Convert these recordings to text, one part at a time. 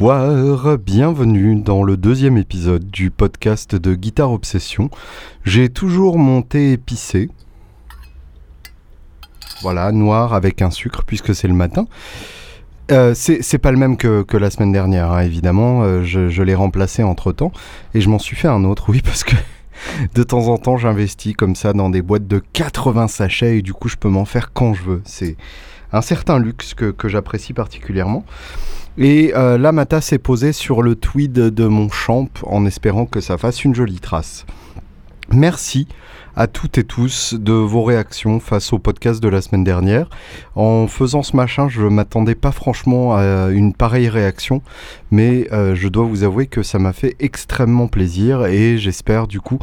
Bonsoir, bienvenue dans le deuxième épisode du podcast de Guitare Obsession. J'ai toujours mon thé épicé. Voilà, noir avec un sucre puisque c'est le matin. Euh, c'est pas le même que, la semaine dernière, hein, évidemment. Euh, je, l'ai remplacé entre temps et je m'en suis fait un autre, oui, parce que de temps en temps j'investis comme ça dans des boîtes de 80 sachets et du coup je peux m'en faire quand je veux. C'est un certain luxe que, j'apprécie particulièrement. Et euh, là, ma tasse est posée sur le tweed de mon champ en espérant que ça fasse une jolie trace. Merci à toutes et tous de vos réactions face au podcast de la semaine dernière. En faisant ce machin, je m'attendais pas franchement à une pareille réaction, mais euh, je dois vous avouer que ça m'a fait extrêmement plaisir et j'espère du coup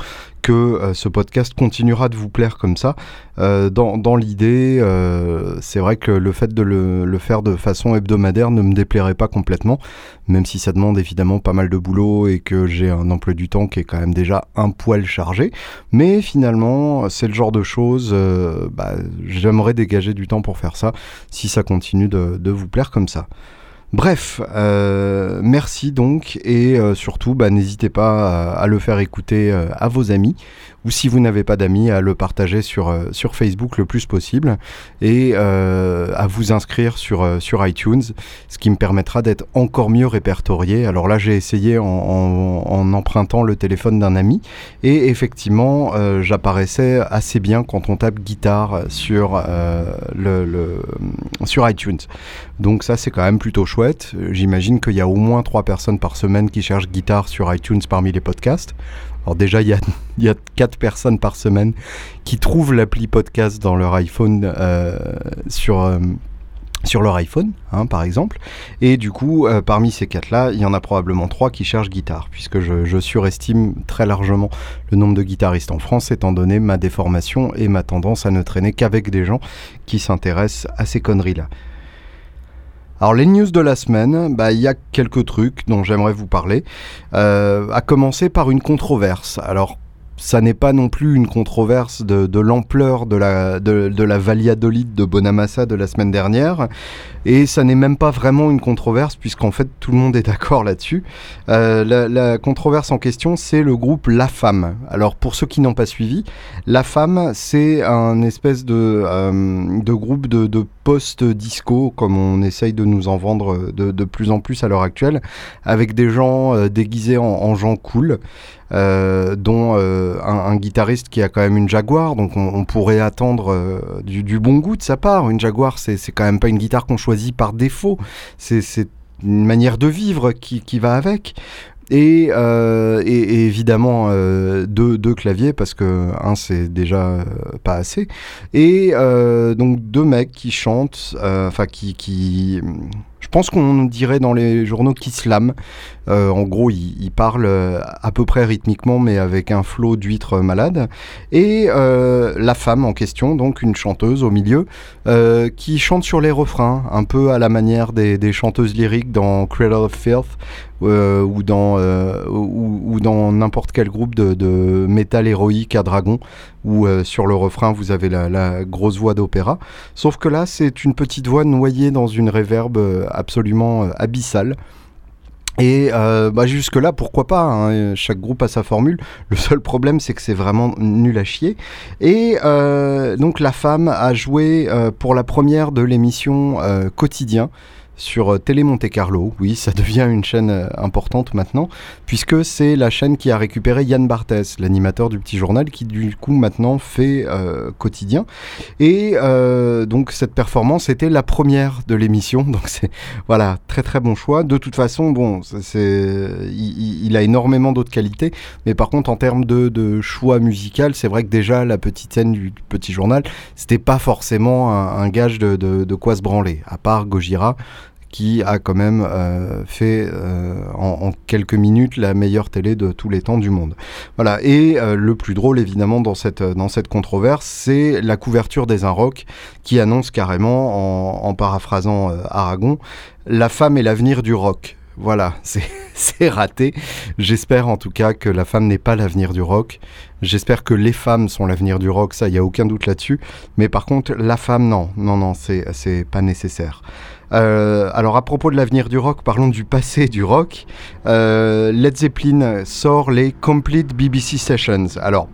que euh, ce podcast continuera de vous plaire comme ça. Euh, dans, l'idée, euh, c'est vrai que le fait de le, faire de façon hebdomadaire ne me déplairait pas complètement, même si ça demande évidemment pas mal de boulot et que j'ai un emploi du temps qui est quand même déjà un poil chargé. Mais finalement, c'est le genre de choses, bah, j'aimerais dégager du temps pour faire ça, si ça continue de vous plaire comme ça. Bref, euh, merci donc et euh, surtout bah, n'hésitez pas à, le faire écouter euh, à vos amis ou si vous n'avez pas d'amis à le partager sur, Facebook le plus possible et à vous inscrire sur, iTunes, ce qui me permettra d'être encore mieux répertorié. Alors là j'ai essayé en, empruntant le téléphone d'un ami et effectivement j'apparaissais assez bien quand on tape guitare sur, sur iTunes. Donc ça c'est quand même plutôt chouette. Euh, j'imagine qu'il y a au moins trois personnes par semaine qui cherchent guitare sur iTunes parmi les podcasts. Alors déjà, il y a, il y a quatre personnes par semaine qui trouvent l'appli podcast dans leur iPhone euh, sur... Euh, sur leur iPhone, hein, par exemple. Et du coup, parmi ces quatre-là, il y en a probablement trois qui cherchent guitare, puisque je, surestime très largement le nombre de guitaristes en France, étant donné ma déformation et ma tendance à ne traîner qu'avec des gens qui s'intéressent à ces conneries-là. Alors les news de la semaine, bah, il y a quelques trucs dont j'aimerais vous parler. Euh, à commencer par une controverse. Alors ça n'est pas non plus une controverse de, l'ampleur de la, de, de la Valladolid de Bonamassa de la semaine dernière. Et ça n'est même pas vraiment une controverse, puisqu'en fait tout le monde est d'accord là-dessus. Euh, la, controverse en question, c'est le groupe La Femme. Alors pour ceux qui n'ont pas suivi, La Femme, c'est un espèce de, euh, de groupe de, post-disco, comme on essaye de nous en vendre de, plus en plus à l'heure actuelle, avec des gens euh, déguisés en gens cool. Euh, dont euh, un, guitariste qui a quand même une Jaguar, donc on, pourrait attendre euh, du, bon goût de sa part. Une Jaguar, c'est quand même pas une guitare qu'on choisit par défaut, c'est une manière de vivre qui, qui va avec. Et, et, évidemment deux, deux, claviers parce que un c'est déjà pas assez et donc deux mecs qui chantent enfin qui, qui je pense qu'on dirait dans les journaux qui slament euh, en gros, il, parle euh, à peu près rythmiquement, mais avec un flot d'huîtres malade. Et euh, la femme en question, donc une chanteuse au milieu, qui chante sur les refrains, un peu à la manière des, chanteuses lyriques dans Cradle of Filth. ou dans ou, dans n'importe quel groupe de, métal héroïque à dragon où sur le refrain vous avez la, grosse voix d'opéra sauf que là c'est une petite voix noyée dans une réverbe absolument abyssale et euh, bah jusque-là, pourquoi pas hein, Chaque groupe a sa formule. Le seul problème, c'est que c'est vraiment nul à chier. Et euh, donc, la femme a joué euh, pour la première de l'émission euh, Quotidien sur euh, Télé Monte Carlo. Oui, ça devient une chaîne euh, importante maintenant, puisque c'est la chaîne qui a récupéré Yann Barthès, l'animateur du petit journal, qui du coup maintenant fait euh, quotidien. Et donc cette performance était la première de l'émission, donc c'est voilà très très bon choix. De toute façon, bon, c'est il, a énormément d'autres qualités, mais par contre en termes de, choix musical, c'est vrai que déjà la petite scène du petit journal, c'était pas forcément un, gage de, de, quoi se branler, à part Gojira qui a quand même euh, fait euh, en, quelques minutes la meilleure télé de tous les temps du monde. Voilà. Et euh, le plus drôle, évidemment, dans cette, dans cette controverse, c'est la couverture des Inrocks qui annonce carrément, en, paraphrasant Aragon, la femme est l'avenir du rock. Voilà, c'est raté. J'espère en tout cas que la femme n'est pas l'avenir du rock. J'espère que les femmes sont l'avenir du rock, ça, il n'y a aucun doute là-dessus. Mais par contre, la femme, non, non, non, c'est pas nécessaire. Euh, alors à propos de l'avenir du rock, parlons du passé du rock. Euh, Led Zeppelin sort les Complete BBC Sessions. Alors,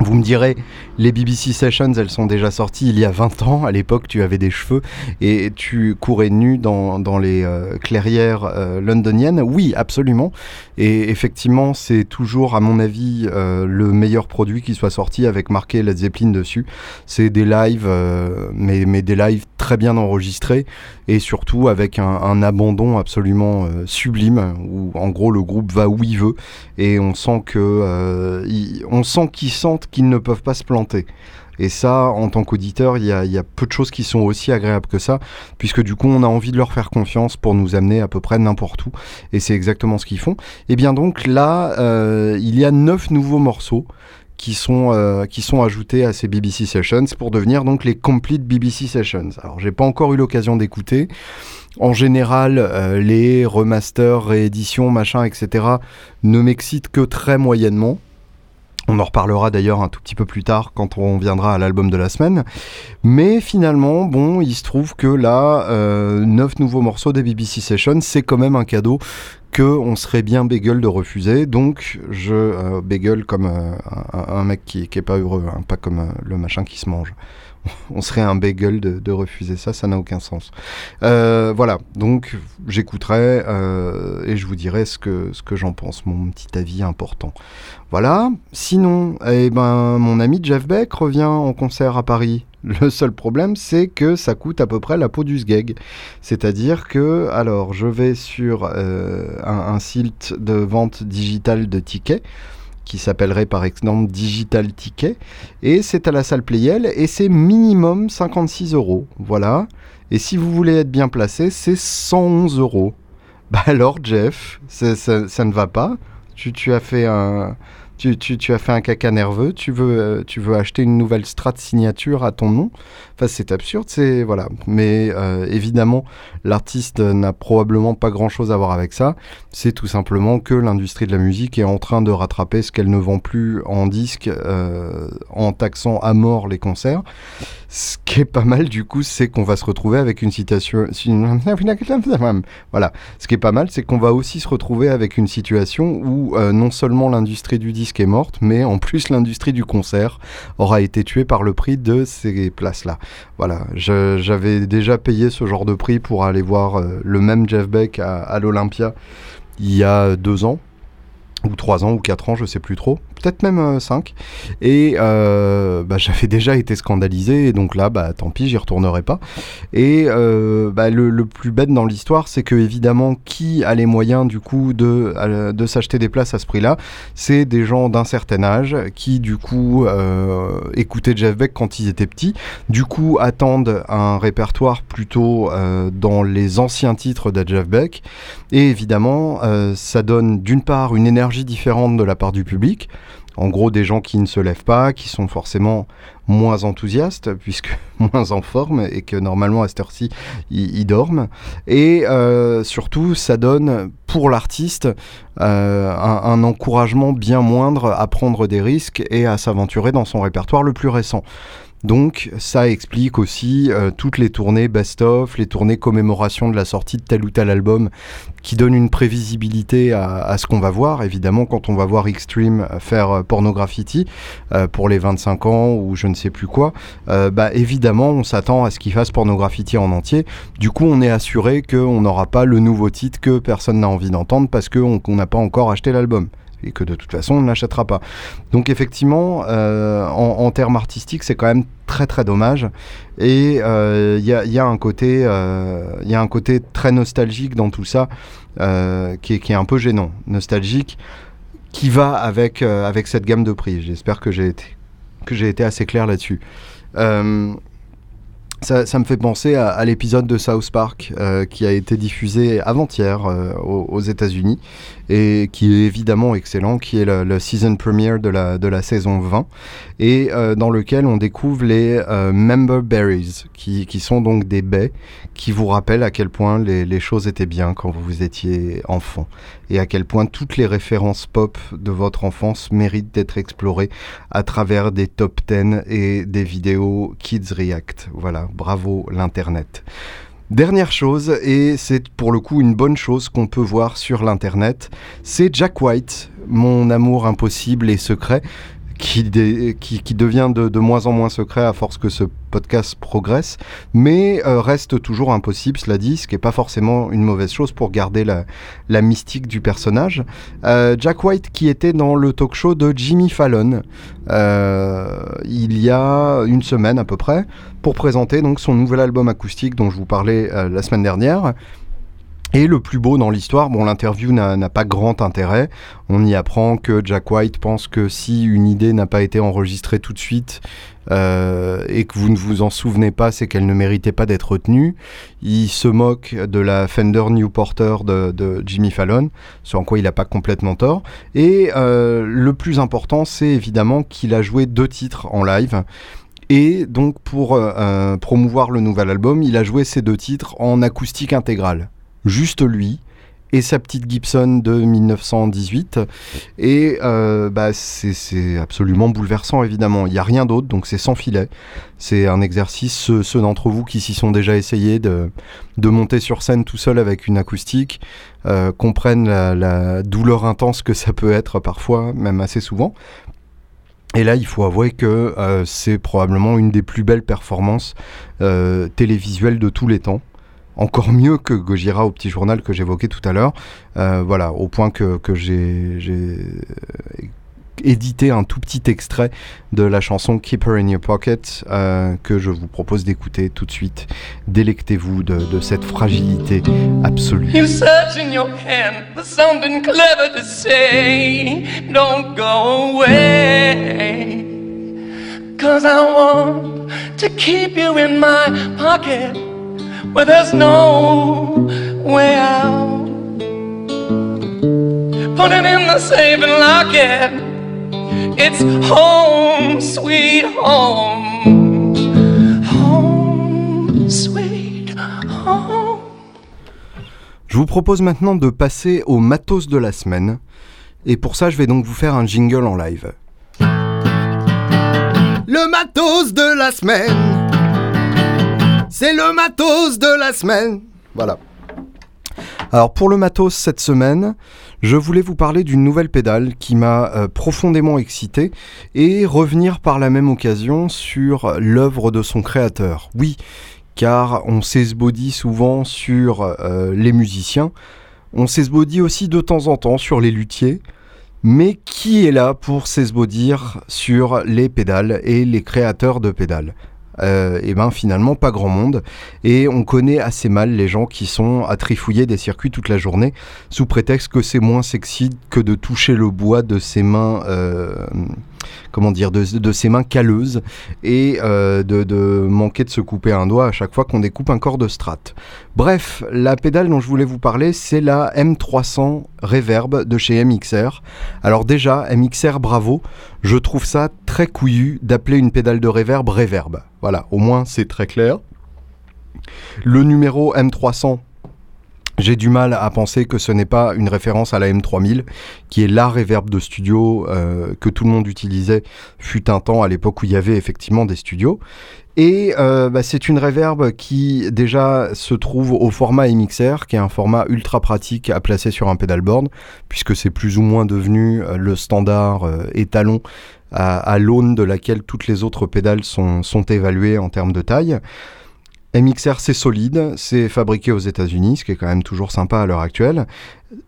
vous me direz, les BBC Sessions, elles sont déjà sorties il y a 20 ans. À l'époque, tu avais des cheveux et tu courais nu dans, les euh, clairières euh, londoniennes. Oui, absolument. Et effectivement, c'est toujours, à mon avis, euh, le meilleur produit qui soit sorti avec marqué Led Zeppelin dessus. C'est des lives, mais, mais, des lives très bien enregistrés et surtout avec un, abandon absolument sublime où, en gros, le groupe va où il veut et on sent que, on sent qu'ils sentent qu'ils ne peuvent pas se planter et ça, en tant qu'auditeur, il y, a, peu de choses qui sont aussi agréables que ça, puisque du coup, on a envie de leur faire confiance pour nous amener à peu près n'importe où. Et c'est exactement ce qu'ils font. Et bien donc là, euh, il y a neuf nouveaux morceaux qui sont, euh, qui sont ajoutés à ces BBC Sessions pour devenir donc les Complete BBC Sessions. Alors, j'ai pas encore eu l'occasion d'écouter. En général, euh, les remasters, rééditions, machin, etc. ne m'excitent que très moyennement. On en reparlera d'ailleurs un tout petit peu plus tard quand on viendra à l'album de la semaine. Mais finalement, bon, il se trouve que là, euh, 9 nouveaux morceaux des BBC Sessions, c'est quand même un cadeau que on serait bien bagel de refuser. Donc je euh, comme euh, un, mec qui, qui est pas heureux, hein, pas comme euh, le machin qui se mange. on serait un bagel de, refuser ça, ça n'a aucun sens. Euh, voilà, donc j'écouterai euh, et je vous dirai ce que, j'en pense, mon petit avis important. Voilà, sinon, eh ben, mon ami Jeff Beck revient en concert à Paris. Le seul problème, c'est que ça coûte à peu près la peau du sgeg. C'est-à-dire que, alors, je vais sur euh, un site de vente digitale de tickets qui s'appellerait par exemple Digital Ticket. Et c'est à la salle Playel et c'est minimum 56 euros. Voilà. Et si vous voulez être bien placé, c'est 111 euros. Bah alors, Jeff, ça, ça, ne va pas. Tu, tu as fait un tu, as fait un caca nerveux, tu veux, euh, tu veux acheter une nouvelle strat signature à ton nom. Enfin, c'est absurde, c'est voilà. Mais euh, évidemment, l'artiste n'a probablement pas grand-chose à voir avec ça. C'est tout simplement que l'industrie de la musique est en train de rattraper ce qu'elle ne vend plus en disque euh, en taxant à mort les concerts. Ce qui est pas mal, du coup, c'est qu'on va se retrouver avec une citation. Voilà. Ce qui est pas mal, c'est qu'on va aussi se retrouver avec une situation où non seulement l'industrie du disque est morte, mais en plus l'industrie du concert aura été tuée par le prix de ces places-là. Voilà, j'avais déjà payé ce genre de prix pour aller voir euh, le même Jeff Beck à l'Olympia il y a deux ans ou 3 ans ou 4 ans, je sais plus trop, peut-être même 5. Euh, et euh, bah, j'avais déjà été scandalisé, et donc là, bah, tant pis, j'y retournerai pas. Et euh, bah, le, plus bête dans l'histoire, c'est que évidemment, qui a les moyens du coup de, de s'acheter des places à ce prix-là? C'est des gens d'un certain âge qui du coup écoutaient Jeff Beck quand ils étaient petits, du coup attendent un répertoire plutôt dans les anciens titres de Jeff Beck, et évidemment, ça donne d'une part une énergie différente de la part du public. En gros, des gens qui ne se lèvent pas, qui sont forcément moins enthousiastes, puisque moins en forme, et que normalement à cette heure-ci, ils, dorment. Et euh, surtout, ça donne pour l'artiste euh, un, un, encouragement bien moindre à prendre des risques et à s'aventurer dans son répertoire le plus récent. Donc ça explique aussi euh, toutes les tournées best-of, les tournées commémoration de la sortie de tel ou tel album qui donnent une prévisibilité à, ce qu'on va voir. Évidemment, quand on va voir Extreme faire euh, Pornograffiti euh, pour les 25 ans ou je ne sais plus quoi, bah évidemment, on s'attend à ce qu'il fasse Pornograffiti en entier. Du coup, on est assuré qu'on n'aura pas le nouveau titre que personne n'a envie d'entendre parce qu'on n'a pas encore acheté l'album et que de toute façon on ne l'achètera pas. Donc effectivement, euh, en, termes artistiques, c'est quand même très très dommage. Et il euh, y, a, un côté, euh, y a un côté très nostalgique dans tout ça, qui est, qui, est, un peu gênant, nostalgique, qui va avec avec cette gamme de prix. J'espère que j'ai été que j'ai été assez clair là-dessus. Ça, me fait penser à, l'épisode de South Park euh, qui a été diffusé avant-hier euh, aux, États-Unis et qui est évidemment excellent, qui est le, season premiere de la, de la saison 20 et euh, dans lequel on découvre les member berries qui, qui, sont donc des baies qui vous rappellent à quel point les, les, choses étaient bien quand vous étiez enfant et à quel point toutes les références pop de votre enfance méritent d'être explorées à travers des top 10 et des vidéos Kids React. Voilà, bravo l'Internet. Dernière chose, et c'est pour le coup une bonne chose qu'on peut voir sur l'internet, c'est Jack White, mon amour impossible et secret, qui, devient de, moins en moins secret à force que ce podcast progresse, mais euh, reste toujours impossible, cela dit, ce qui n'est pas forcément une mauvaise chose pour garder la, mystique du personnage. Euh, Jack White qui était dans le talk show de Jimmy Fallon euh, il y a une semaine à peu près, pour présenter donc son nouvel album acoustique dont je vous parlais la semaine dernière. Et le plus beau dans l'histoire, bon, l'interview n'a pas grand intérêt. On y apprend que Jack White pense que si une idée n'a pas été enregistrée tout de suite euh, et que vous ne vous en souvenez pas, c'est qu'elle ne méritait pas d'être retenue. Il se moque de la Fender New Porter de, de Jimmy Fallon, ce en quoi il n'a pas complètement tort. Et euh, le plus important, c'est évidemment qu'il a joué deux titres en live. Et donc pour euh, promouvoir le nouvel album, il a joué ces deux titres en acoustique intégrale juste lui et sa petite Gibson de 1918. Et euh, bah, c'est absolument bouleversant, évidemment. Il n'y a rien d'autre, donc c'est sans filet. C'est un exercice, ceux, d'entre vous qui s'y sont déjà essayés de, de, monter sur scène tout seul avec une acoustique, euh, comprennent la, la douleur intense que ça peut être parfois, même assez souvent. Et là, il faut avouer que euh, c'est probablement une des plus belles performances euh, télévisuelles de tous les temps encore mieux que Gojira au petit journal que j'évoquais tout à l'heure. Euh, voilà, au point que, j'ai édité un tout petit extrait de la chanson Keep Her in Your Pocket euh, que je vous propose d'écouter tout de suite. Délectez-vous de, de, cette fragilité absolue. You search in your hand for something clever to say. Don't go away. Cause I want to keep you in my pocket. Where there's no way out. Put it in the safe and lock it. It's home, sweet home. Home, sweet home. Je vous propose maintenant de passer au matos de la semaine. Et pour ça, je vais donc vous faire un jingle en live. Le matos de la semaine. C'est le matos de la semaine. Voilà. Alors pour le matos cette semaine, je voulais vous parler d'une nouvelle pédale qui m'a euh, profondément excité et revenir par la même occasion sur l'œuvre de son créateur. Oui, car on s'esbaudit souvent sur euh, les musiciens, on s'esbaudit aussi de temps en temps sur les luthiers, mais qui est là pour s'esbaudir sur les pédales et les créateurs de pédales? Euh, et ben finalement pas grand monde et on connaît assez mal les gens qui sont à trifouiller des circuits toute la journée sous prétexte que c'est moins sexy que de toucher le bois de ses mains euh, comment dire de, de, ses mains calleuses et euh, de, de, manquer de se couper un doigt à chaque fois qu'on découpe un corps de strat. Bref, la pédale dont je voulais vous parler c'est la M300 Reverb de chez MXR. Alors déjà MXR bravo, je trouve ça très couillu d'appeler une pédale de reverb reverb. Voilà, au moins c'est très clair. Le numéro M300, j'ai du mal à penser que ce n'est pas une référence à la M3000, qui est la reverb de studio euh, que tout le monde utilisait, fut un temps à l'époque où il y avait effectivement des studios. Et euh, bah, c'est une reverb qui déjà se trouve au format MXR, qui est un format ultra pratique à placer sur un pedalboard, puisque c'est plus ou moins devenu euh, le standard étalon à, l'aune de laquelle toutes les autres pédales sont évaluées en termes de taille. MXR c'est solide, c'est fabriqué aux États-Unis, ce qui est quand même toujours sympa à l'heure actuelle.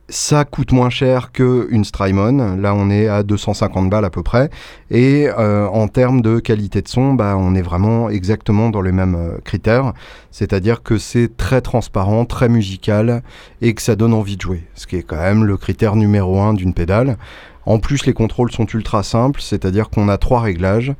Ça coûte moins cher qu'une Strymon, là on est à 250 balles à peu près. Et euh, en termes de qualité de son, bah, on est vraiment exactement dans les mêmes euh, critères. C'est-à-dire que c'est très transparent, très musical et que ça donne envie de jouer. Ce qui est quand même le critère numéro un d'une pédale. En plus, les contrôles sont ultra simples, c'est-à-dire qu'on a trois réglages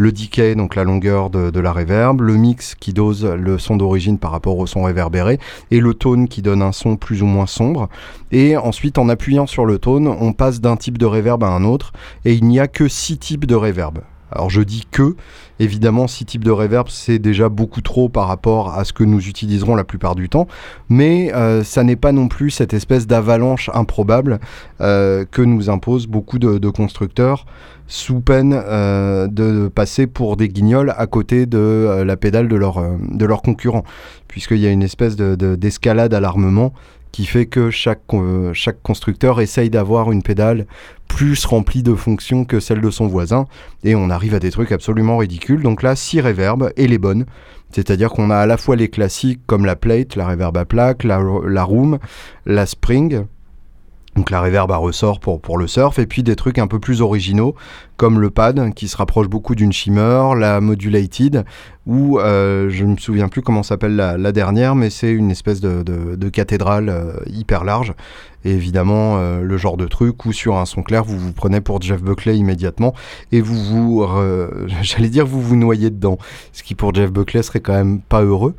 le decay, donc la longueur de, la reverb, le mix qui dose le son d'origine par rapport au son réverbéré, et le tone qui donne un son plus ou moins sombre. Et ensuite, en appuyant sur le tone, on passe d'un type de reverb à un autre, et il n'y a que six types de reverb. Alors je dis que, évidemment, six types de reverb, c'est déjà beaucoup trop par rapport à ce que nous utiliserons la plupart du temps, mais euh, ça n'est pas non plus cette espèce d'avalanche improbable euh, que nous imposent beaucoup de, constructeurs sous peine euh, de passer pour des guignols à côté de la pédale de leur, de leur concurrent, puisqu'il y a une espèce d'escalade à l'armement qui fait que chaque, chaque constructeur essaye d'avoir une pédale plus remplie de fonctions que celle de son voisin, et on arrive à des trucs absolument ridicules. Donc là, 6 reverbs et les bonnes. C'est-à-dire qu'on a à la fois les classiques comme la plate, la reverb à plaque, la, la room, la spring, donc la reverb à ressort pour, le surf, et puis des trucs un peu plus originaux, comme le pad, qui se rapproche beaucoup d'une shimmer, la modulated, ou euh, je ne me souviens plus comment s'appelle la, dernière, mais c'est une espèce de, de, cathédrale euh, hyper large, et évidemment euh, le genre de truc où sur un son clair, vous vous prenez pour Jeff Buckley immédiatement, et vous vous, j'allais dire, vous vous noyez dedans, ce qui pour Jeff Buckley serait quand même pas heureux.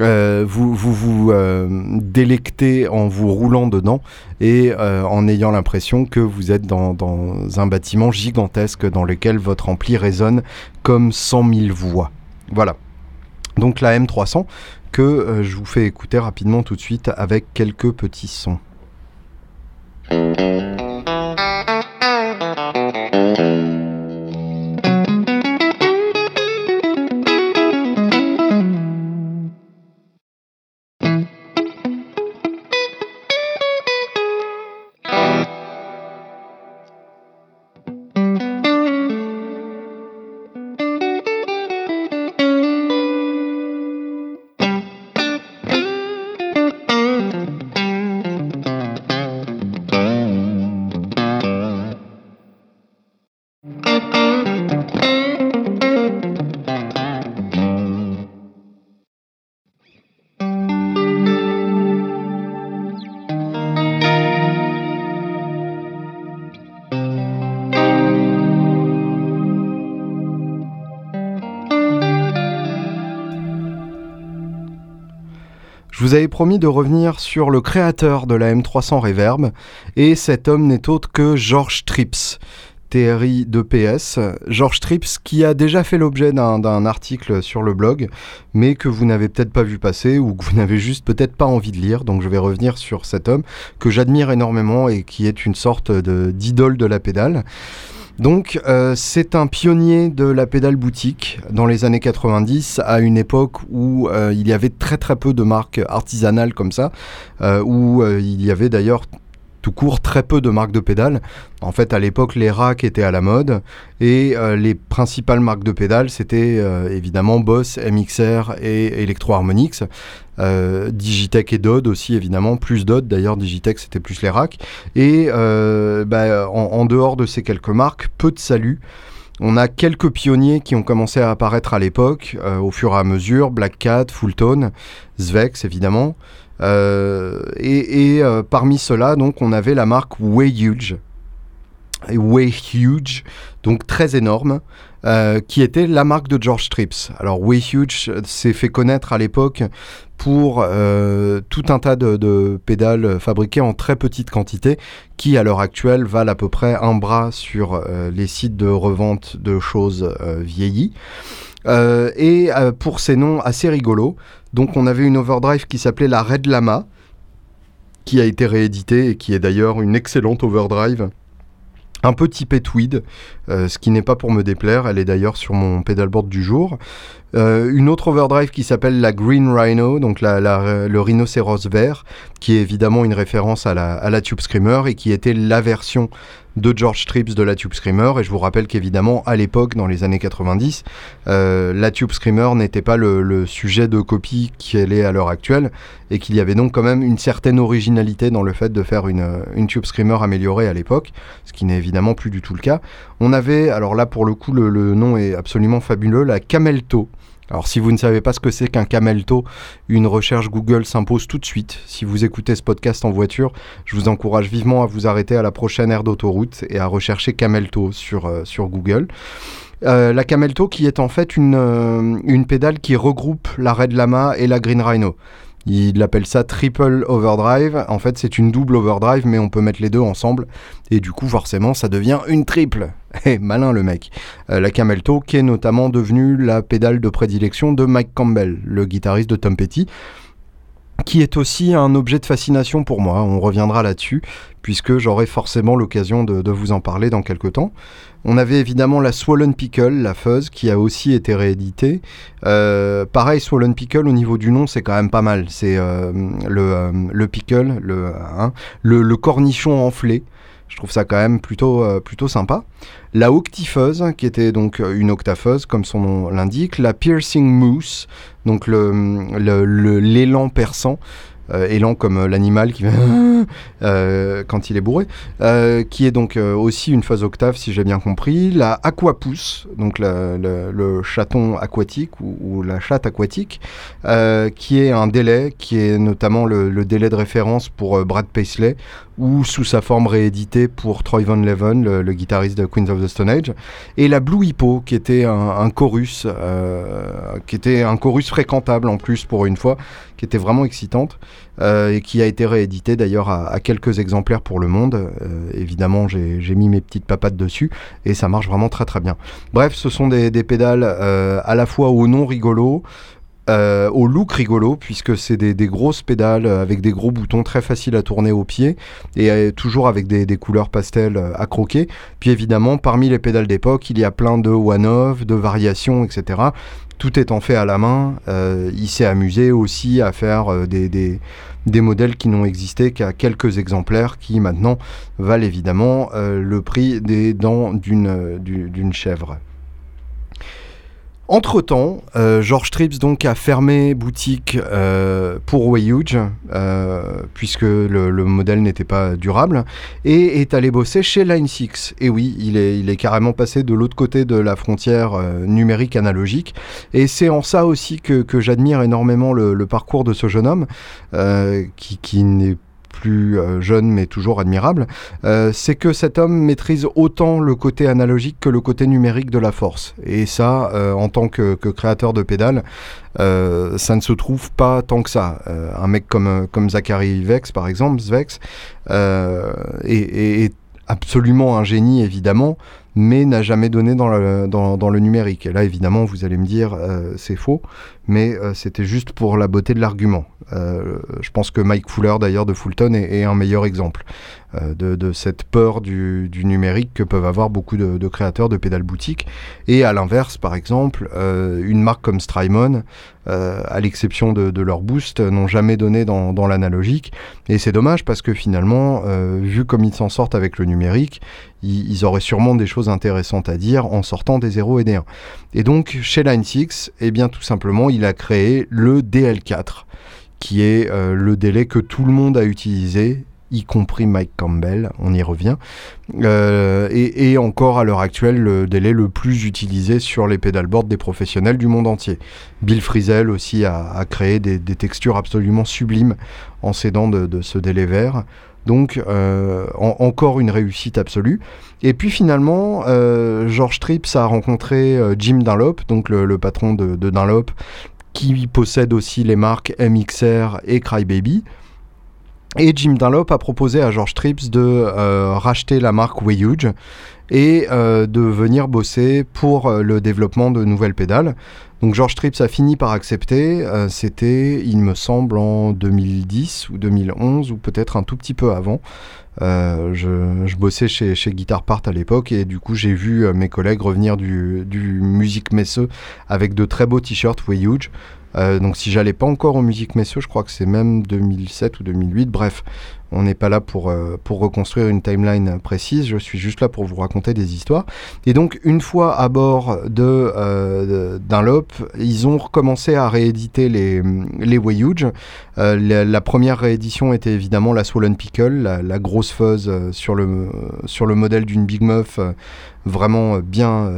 Euh, vous vous, euh, délectez en vous roulant dedans et euh, en ayant l'impression que vous êtes dans, dans, un bâtiment gigantesque dans lequel votre ampli résonne comme 100 000 voix. Voilà. Donc la M300 que je vous fais écouter rapidement tout de suite avec quelques petits sons. Vous avais promis de revenir sur le créateur de la M300 Reverb, et cet homme n'est autre que George Trips. TRI de PS, George Trips qui a déjà fait l'objet d'un article sur le blog, mais que vous n'avez peut-être pas vu passer ou que vous n'avez juste peut-être pas envie de lire. Donc je vais revenir sur cet homme que j'admire énormément et qui est une sorte d'idole de la pédale. Donc euh, c'est un pionnier de la pédale boutique dans les années 90, à une époque où euh, il y avait très très peu de marques artisanales comme ça, euh, où il y avait d'ailleurs tout court très peu de marques de pédales. En fait, à l'époque, les racks étaient à la mode et les principales marques de pédales, c'était évidemment Boss, MXR et Electro Harmonix. Euh, Digitech et Dodd aussi évidemment, plus Dodd d'ailleurs, Digitech c'était plus les racks. Et euh, bah, en, dehors de ces quelques marques, peu de salut. On a quelques pionniers qui ont commencé à apparaître à l'époque, euh, au fur et à mesure, Black Cat, Fulltone, Zvex évidemment. Et, parmi ceux-là, donc, on avait la marque Way Huge, Way Huge, donc très énorme, euh, qui était la marque de George Trips. Alors Way Huge s'est fait connaître à l'époque pour euh, tout un tas de, pédales fabriquées en très petite quantité, qui à l'heure actuelle valent à peu près un bras sur euh, les sites de revente de choses vieillies. Et pour ces noms assez rigolos, donc on avait une overdrive qui s'appelait la Red Lama, qui a été rééditée et qui est d'ailleurs une excellente overdrive un peu typée tweed, euh, ce qui n'est pas pour me déplaire, elle est d'ailleurs sur mon pedalboard du jour. Euh, une autre overdrive qui s'appelle la Green Rhino, donc le rhinocéros vert, qui est évidemment une référence à la, à la Tube Screamer et qui était la version de George Trips de la Tube Screamer. Et je vous rappelle qu'évidemment, à l'époque, dans les années 90, euh, la Tube Screamer n'était pas le, sujet de copie qu'elle est à l'heure actuelle, et qu'il y avait donc quand même une certaine originalité dans le fait de faire une, une Tube Screamer améliorée à l'époque, ce qui n'est évidemment plus du tout le cas. On avait, alors là pour le coup, le, le nom est absolument fabuleux, la Camelto Alors si vous ne savez pas ce que c'est qu'un camelto, une recherche Google s'impose tout de suite. Si vous écoutez ce podcast en voiture, je vous encourage vivement à vous arrêter à la prochaine aire d'autoroute et à rechercher camelto sur, euh, sur Google. Euh, la camelto qui est en fait une, euh, une pédale qui regroupe la Red Lama et la Green Rhino. Il appelle ça triple overdrive. En fait, c'est une double overdrive, mais on peut mettre les deux ensemble. Et du coup, forcément, ça devient une triple. Eh, malin le mec. Euh, la Camelto, qui est notamment devenue la pédale de prédilection de Mike Campbell, le guitariste de Tom Petty qui est aussi un objet de fascination pour moi. On reviendra là-dessus, puisque j'aurai forcément l'occasion de, vous en parler dans quelques temps. On avait évidemment la Swollen Pickle, la fuzz, qui a aussi été rééditée. Euh, pareil, Swollen Pickle, au niveau du nom, c'est quand même pas mal. C'est euh, le, euh, le, pickle, le, hein, cornichon enflé. Je trouve ça quand même plutôt, euh, plutôt sympa. La octifeuse, qui était donc euh, une octafeuse, comme son nom l'indique. La piercing moose, donc l'élan le, l'élan perçant. Euh, élan comme l'animal qui quand il est bourré, qui est donc aussi une phase octave si j'ai bien compris. La aquapousse, donc le, chaton aquatique ou, la chatte aquatique, qui est un délai, qui est notamment le, le délai de référence pour Brad Paisley ou sous sa forme rééditée pour Troy Von Leven, le, guitariste de Queens of the Stone Age, et la Blue Hippo, qui était un, chorus, euh, qui était un chorus fréquentable en plus pour une fois, qui était vraiment excitante euh, et qui a été réédité d'ailleurs à, quelques exemplaires pour le monde. Euh, évidemment, j'ai mis mes petites papates dessus et ça marche vraiment très très bien. Bref, ce sont des, des pédales à la fois au nom rigolo, euh, au look rigolo, puisque c'est des, grosses pédales avec des gros boutons très faciles à tourner au pied et euh, toujours avec des, couleurs pastel euh, à croquer. Puis évidemment, parmi les pédales d'époque, il y a plein de one-off, de variations, etc. Tout étant fait à la main, il s'est amusé aussi à faire des, des, modèles qui n'ont existé qu'à quelques exemplaires qui maintenant valent évidemment le prix des dents d'une chèvre. Entre-temps, euh, George Trips donc a fermé boutique euh, pour Wayhuge, euh, puisque le, modèle n'était pas durable, et est allé bosser chez Line 6. Et oui, il est, carrément passé de l'autre côté de la frontière numérique analogique, et c'est en ça aussi que, j'admire énormément le, parcours de ce jeune homme, qui, qui n'est plus euh, jeune mais toujours admirable, euh, c'est que cet homme maîtrise autant le côté analogique que le côté numérique de la force. Et ça, euh, en tant que, créateur de pédales, ça ne se trouve pas tant que ça. un mec comme, Zachary Vex, par exemple, Zvex, est, absolument un génie, évidemment, mais n'a jamais donné dans le, numérique. Et là, évidemment, vous allez me dire, c'est faux, mais c'était juste pour la beauté de l'argument. Euh, je pense que Mike Fuller, d'ailleurs, de Fulton, est, un meilleur exemple euh, de, cette peur du, numérique que peuvent avoir beaucoup de, créateurs de pédales boutiques. Et à l'inverse, par exemple, euh, une marque comme Strymon, à l'exception de, leur boost, n'ont jamais donné dans, l'analogique. Et c'est dommage parce que finalement, vu comme ils s'en sortent avec le numérique, ils, auraient sûrement des choses intéressantes à dire en sortant des 0 et des 1. Et donc, chez Line 6, eh bien, tout simplement, il a créé le DL4 qui est euh, le délai que tout le monde a utilisé y compris Mike Campbell, on y revient, euh, et, encore à l'heure actuelle le délai le plus utilisé sur les pédalboards des professionnels du monde entier. Bill Frisell aussi a, créé des, textures absolument sublimes en s'aidant de, ce délai vert. Donc euh, encore une réussite absolue. Et puis finalement, George Trips a rencontré Jim Dunlop, donc le, patron de, de Dunlop, qui possède aussi les marques MXR et Crybaby. Et Jim Dunlop a proposé à George Trips de euh, racheter la marque Wayhuge et euh, de venir bosser pour euh, le développement de nouvelles pédales. Donc George Trips a fini par accepter. C'était, il me semble, en 2010 ou 2011 ou peut-être un tout petit peu avant. je, bossais chez, Guitar Part à l'époque et du coup j'ai vu mes collègues revenir du, du Musique Messeux avec de très beaux t-shirts Wayhuge. Euh, donc si j'allais pas encore aux musiques messieurs, je crois que c'est même 2007 ou 2008. Bref, on n'est pas là pour, euh, pour reconstruire une timeline précise, je suis juste là pour vous raconter des histoires. Et donc une fois à bord de, euh, ils ont recommencé à rééditer les, les Wayhuge. La, première réédition était évidemment la Swollen Pickle, la, grosse fuzz sur, le, sur le modèle d'une Big Muff, vraiment bien,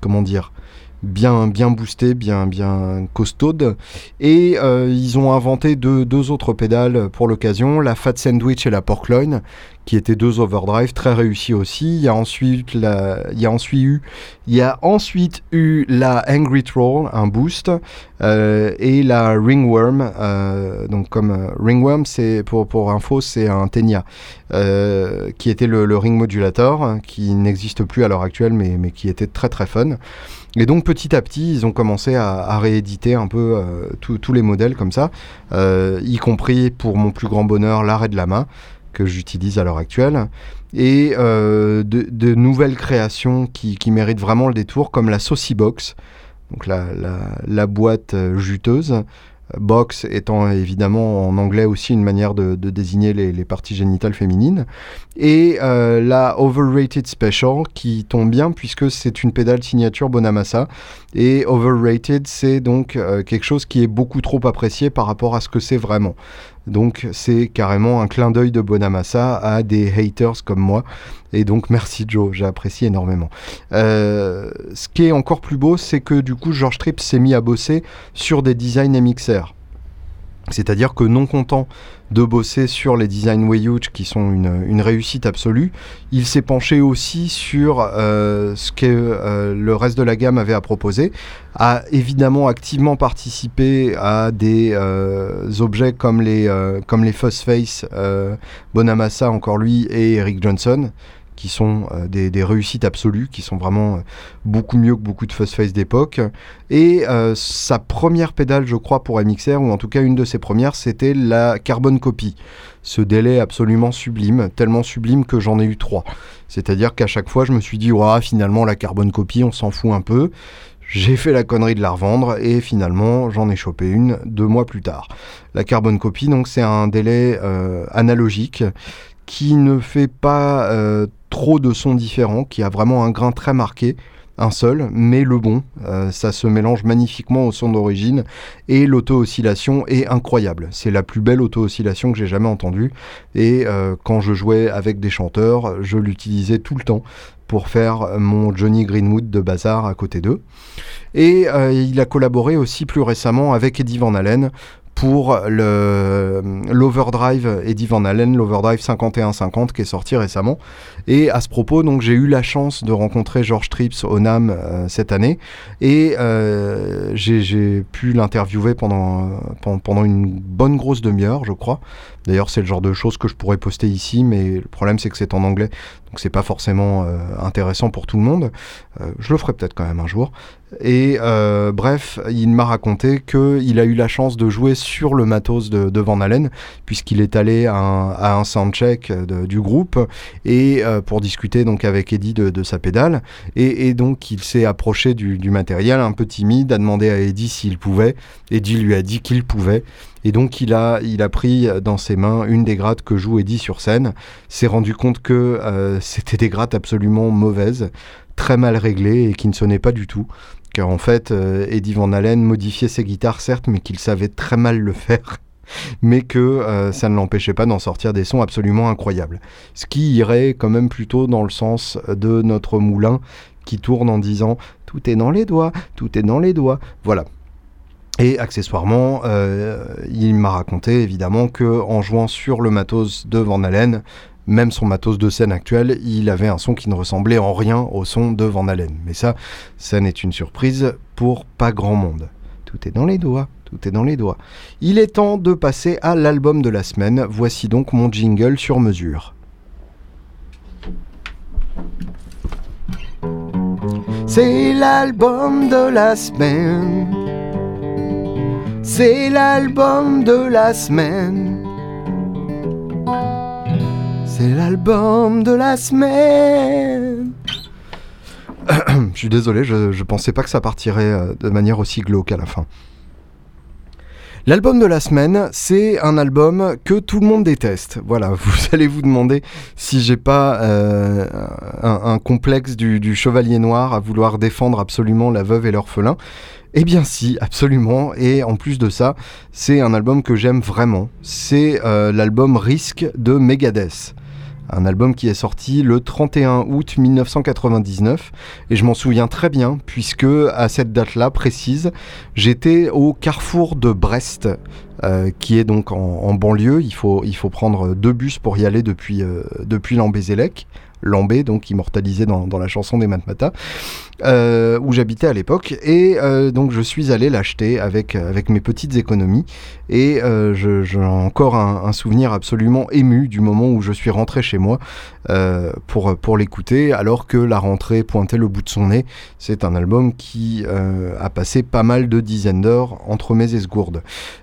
comment dire bien, bien boostée, bien, bien costaude. Et ils ont inventé deux, deux autres pédales pour l'occasion, la Fat Sandwich et la Porkloin, qui étaient deux overdrive très réussis aussi. Il y a ensuite, la, il y a ensuite eu, il y a ensuite eu la Angry Troll, un boost, euh, et la Ringworm. Euh, donc comme euh, Ringworm, c'est pour pour info, c'est un Tenia qui était le, ring modulator, qui n'existe plus à l'heure actuelle, mais mais qui était très très fun. Et donc petit à petit, ils ont commencé à, rééditer un peu tous les modèles comme ça, y compris pour mon plus grand bonheur l'arrêt de la main que j'utilise à l'heure actuelle, et euh, de, nouvelles créations qui, méritent vraiment le détour, comme la Saucy Box, donc la, la, boîte euh, juteuse, box étant évidemment en anglais aussi une manière de, désigner les, parties génitales féminines, et euh, la Overrated Special qui tombe bien puisque c'est une pédale signature Bonamassa, et Overrated c'est donc quelque chose qui est beaucoup trop apprécié par rapport à ce que c'est vraiment. Donc c'est carrément un clin d'œil de Bonamassa à des haters comme moi. Et donc merci Joe, j'apprécie énormément. Euh, ce qui est encore plus beau, c'est que du coup George Tripp s'est mis à bosser sur des designs MXR. C'est-à-dire que non content de bosser sur les designs Wayuch qui sont une, réussite absolue, il s'est penché aussi sur euh, ce que euh, le reste de la gamme avait à proposer, a évidemment activement participé à des euh, objets comme les, comme les Bonamassa encore lui et Eric Johnson, qui sont euh, des, réussites absolues, qui sont vraiment euh, beaucoup mieux que beaucoup de Fuzz Face d'époque. Et euh, sa première pédale, je crois, pour MXR, ou en tout cas une de ses premières, c'était la Carbon Copy. Ce délai absolument sublime, tellement sublime que j'en ai eu trois. C'est-à-dire qu'à chaque fois, je me suis dit, ouais, finalement, la Carbon Copy, on s'en fout un peu. J'ai fait la connerie de la revendre et finalement j'en ai chopé une deux mois plus tard. La Carbon Copy, donc c'est un délai analogique qui ne fait pas trop de sons différents, qui a vraiment un grain très marqué, un seul, mais le bon. Euh, ça se mélange magnifiquement au son d'origine et l'auto-oscillation est incroyable. C'est la plus belle auto-oscillation que j'ai jamais entendue et euh, quand je jouais avec des chanteurs, je l'utilisais tout le temps pour faire mon Johnny Greenwood de bazar à côté d'eux. Et il a collaboré aussi plus récemment avec Eddie Van Halen pour l'Overdrive Eddie Van Halen, l'Overdrive 5150 qui est sorti récemment. Et à ce propos, donc j'ai eu la chance de rencontrer George Trips au NAM euh, cette année et euh, j'ai pu l'interviewer pendant, pendant une bonne grosse demi-heure, je crois. D'ailleurs, c'est le genre de choses que je pourrais poster ici, mais le problème c'est que c'est en anglais, donc c'est pas forcément euh, intéressant pour tout le monde. je le ferai peut-être quand même un jour. Et euh, bref, il m'a raconté qu'il a eu la chance de jouer sur le matos de, Van Halen, puisqu'il est allé à un, soundcheck du groupe et euh, pour discuter donc avec Eddie de, sa pédale. Et, donc il s'est approché du, matériel un peu timide, a demandé à Eddie s'il pouvait. Eddie lui a dit qu'il pouvait. Et donc il a, il a pris dans ses mains une des grattes que joue Eddie sur scène, s'est rendu compte que euh, c'était des grattes absolument mauvaises, très mal réglées et qui ne sonnaient pas du tout car en fait, euh, Eddie Van Halen modifiait ses guitares, certes, mais qu'il savait très mal le faire, mais que euh, ça ne l'empêchait pas d'en sortir des sons absolument incroyables. Ce qui irait quand même plutôt dans le sens de notre moulin qui tourne en disant tout est dans les doigts, tout est dans les doigts. Voilà. Et accessoirement, euh, il m'a raconté évidemment que en jouant sur le matos de Van Halen, même son matos de scène actuel, il avait un son qui ne ressemblait en rien au son de Van Halen. Mais ça, ça n'est une surprise pour pas grand monde. Tout est dans les doigts, tout est dans les doigts. Il est temps de passer à l'album de la semaine. Voici donc mon jingle sur mesure. C'est l'album de la semaine. C'est l'album de la semaine. C'est l'album de la semaine. je suis désolé, je, je, pensais pas que ça partirait euh, de manière aussi glauque à la fin. L'album de la semaine, c'est un album que tout le monde déteste. Voilà, vous allez vous demander si j'ai pas euh, un, complexe du, chevalier noir à vouloir défendre absolument la veuve et l'orphelin. Eh bien si, absolument. Et en plus de ça, c'est un album que j'aime vraiment. C'est euh, l'album Risk de Megadeth un album qui est sorti le 31 août 1999 et je m'en souviens très bien puisque à cette date-là précise, j'étais au carrefour de Brest. Euh, qui est donc en, banlieue. Il faut, il faut prendre deux bus pour y aller depuis, euh, depuis Lambézélec. Lambé, donc immortalisé dans, dans la chanson des Matmata, euh, où j'habitais à l'époque. Et euh, donc je suis allé l'acheter avec, avec mes petites économies. Et euh, j'ai encore un, souvenir absolument ému du moment où je suis rentré chez moi euh, pour, pour l'écouter, alors que la rentrée pointait le bout de son nez. C'est un album qui a passé pas mal de dizaines d'heures entre mes esgourdes.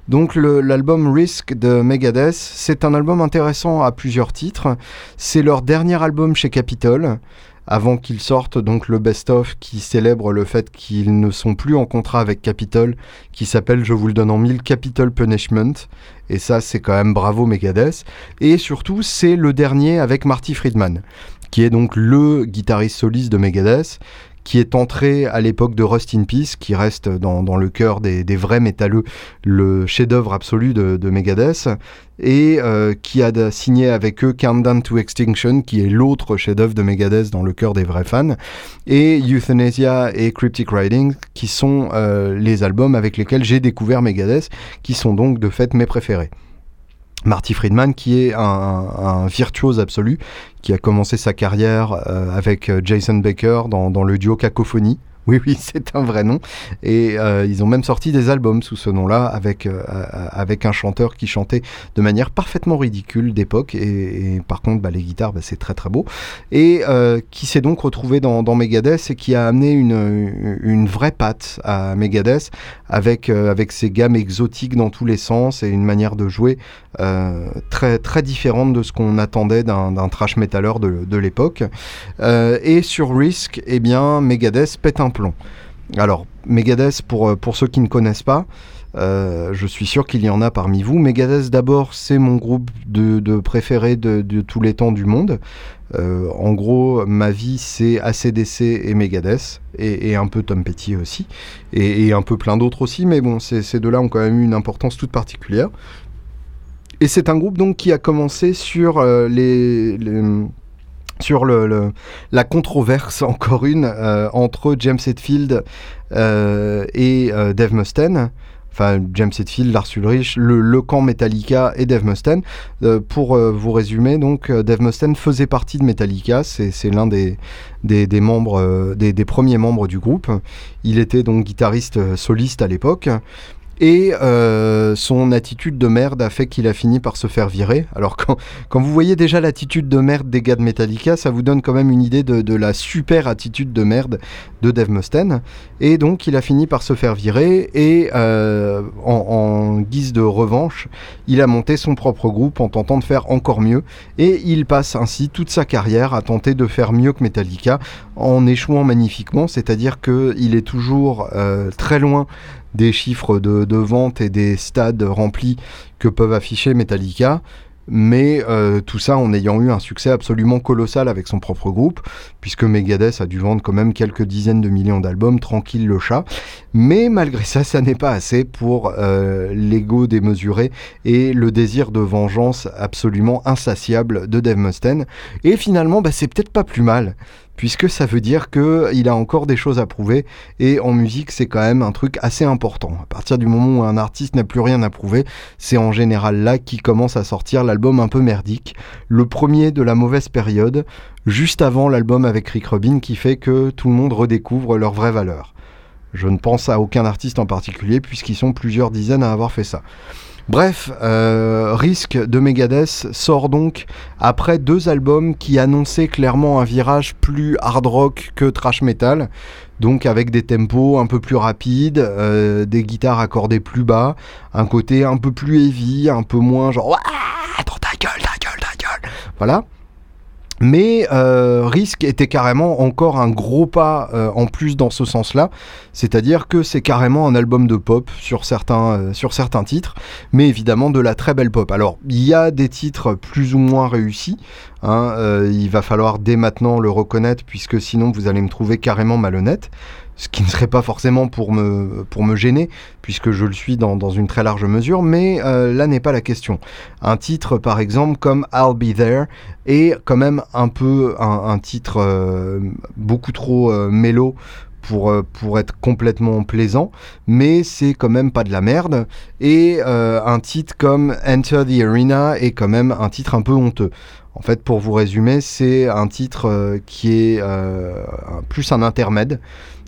Donc l'album Risk de Megadeth, c'est un album intéressant à plusieurs titres. C'est leur dernier album chez Capitol avant qu'ils sortent donc le best-of qui célèbre le fait qu'ils ne sont plus en contrat avec Capitol, qui s'appelle, je vous le donne en mille, Capitol Punishment. Et ça, c'est quand même bravo Megadeth. Et surtout, c'est le dernier avec Marty Friedman, qui est donc le guitariste soliste de Megadeth, qui est entré à l'époque de Rust in Peace, qui reste dans, le cœur des, vrais métalleux, le chef-d'œuvre absolu de, Megadeth, et euh, qui a signé avec eux Countdown to Extinction, qui est l'autre chef-d'œuvre de Megadeth dans le cœur des vrais fans, et Euthanasia et Cryptic Riding, qui sont euh, les albums avec lesquels j'ai découvert Megadeth, qui sont donc de fait mes préférés. Marty Friedman, qui est un, virtuose absolu, qui a commencé sa carrière euh, avec euh, Jason Baker dans, dans le duo Cacophonie, oui, oui, c'est un vrai nom. Et euh, ils ont même sorti des albums sous ce nom-là, avec, euh, avec un chanteur qui chantait de manière parfaitement ridicule d'époque. Et, par contre, bah, les guitares, bah, c'est très très beau. Et euh, qui s'est donc retrouvé dans, Megadeth et qui a amené une, une vraie patte à Megadeth, avec, avec ses gammes exotiques dans tous les sens et une manière de jouer très, très différente de ce qu'on attendait d'un trash metaller de, de l'époque. et sur Risk, eh bien, Megadeth pète un alors, Megadeth, pour, euh, pour ceux qui ne connaissent pas, euh, je suis sûr qu'il y en a parmi vous. Megadeth, d'abord, c'est mon groupe de, de préféré de, tous les temps du monde. Euh, en gros, ma vie, c'est ACDC et Megadeth, et, un peu Tom Petty aussi, et, un peu plein d'autres aussi, mais bon, ces deux-là ont quand même eu une importance toute particulière. Et c'est un groupe donc qui a commencé sur les sur le, la controverse, encore une, euh, entre James Hetfield euh, et euh, Dave Mustaine. Enfin, James Hetfield, Lars Ulrich, le, camp Metallica et Dave Mustaine. pour vous résumer, donc, Dave Mustaine faisait partie de Metallica. C'est l'un des, des, membres, des, des, premiers membres du groupe. Il était donc guitariste soliste à l'époque. Et euh, son attitude de merde a fait qu'il a fini par se faire virer. Alors quand, quand vous voyez déjà l'attitude de merde des gars de Metallica, ça vous donne quand même une idée de, la super attitude de merde de Dave Mustaine. Et donc il a fini par se faire virer et euh, en, en, guise de revanche, il a monté son propre groupe en tentant de faire encore mieux. Et il passe ainsi toute sa carrière à tenter de faire mieux que Metallica en échouant magnifiquement. C'est-à-dire qu'il est toujours euh, très loin des chiffres de, vente et des stades remplis que peuvent afficher Metallica mais euh, tout ça en ayant eu un succès absolument colossal avec son propre groupe, puisque Megadeth a dû vendre quand même quelques dizaines de millions d'albums, tranquille le chat. Mais malgré ça, ça n'est pas assez pour euh, l'ego démesuré et le désir de vengeance absolument insatiable de Dave Mustaine. Et finalement, bah, c'est peut-être pas plus mal puisque ça veut dire qu'il a encore des choses à prouver, et en musique c'est quand même un truc assez important. À partir du moment où un artiste n'a plus rien à prouver, c'est en général là qu'il commence à sortir l'album un peu merdique, le premier de la mauvaise période, juste avant l'album avec Rick Rubin qui fait que tout le monde redécouvre leur vraie valeur. Je ne pense à aucun artiste en particulier puisqu'ils sont plusieurs dizaines à avoir fait ça. Bref, euh, Risk de Megadeth sort donc après deux albums qui annonçaient clairement un virage plus hard rock que trash metal, donc avec des tempos un peu plus rapides, euh, des guitares accordées plus bas, un côté un peu plus heavy, un peu moins genre ta gueule, ta gueule, ta gueule. Voilà. Mais euh, Risk était carrément encore un gros pas euh, en plus dans ce sens-là, c'est-à-dire que c'est carrément un album de pop sur certains, euh, sur certains titres, mais évidemment de la très belle pop. Alors il y a des titres plus ou moins réussis, Hein, euh, il va falloir dès maintenant le reconnaître puisque sinon vous allez me trouver carrément malhonnête ce qui ne serait pas forcément pour me, gêner, puisque je le suis dans, une très large mesure, mais euh, là n'est pas la question. Un titre, par exemple, comme I'll Be There, est quand même un peu un, titre beaucoup trop euh, pour, pour être complètement plaisant, mais c'est quand même pas de la merde. Et un titre comme Enter the Arena est quand même un titre un peu honteux. En fait, pour vous résumer, c'est un titre qui est plus un intermède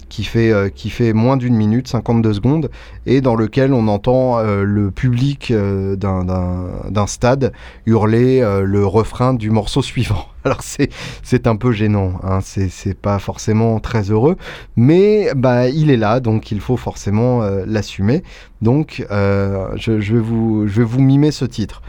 qui fait, euh, qui fait moins d'une minute, 52 secondes, et dans lequel on entend euh, le public euh, d'un stade hurler le refrain du morceau suivant. Alors c'est un peu gênant, hein, c'est pas forcément très heureux, mais bah, il est là, donc il faut forcément l'assumer. Donc je, je, vais vous, je vais vous mimer ce titre.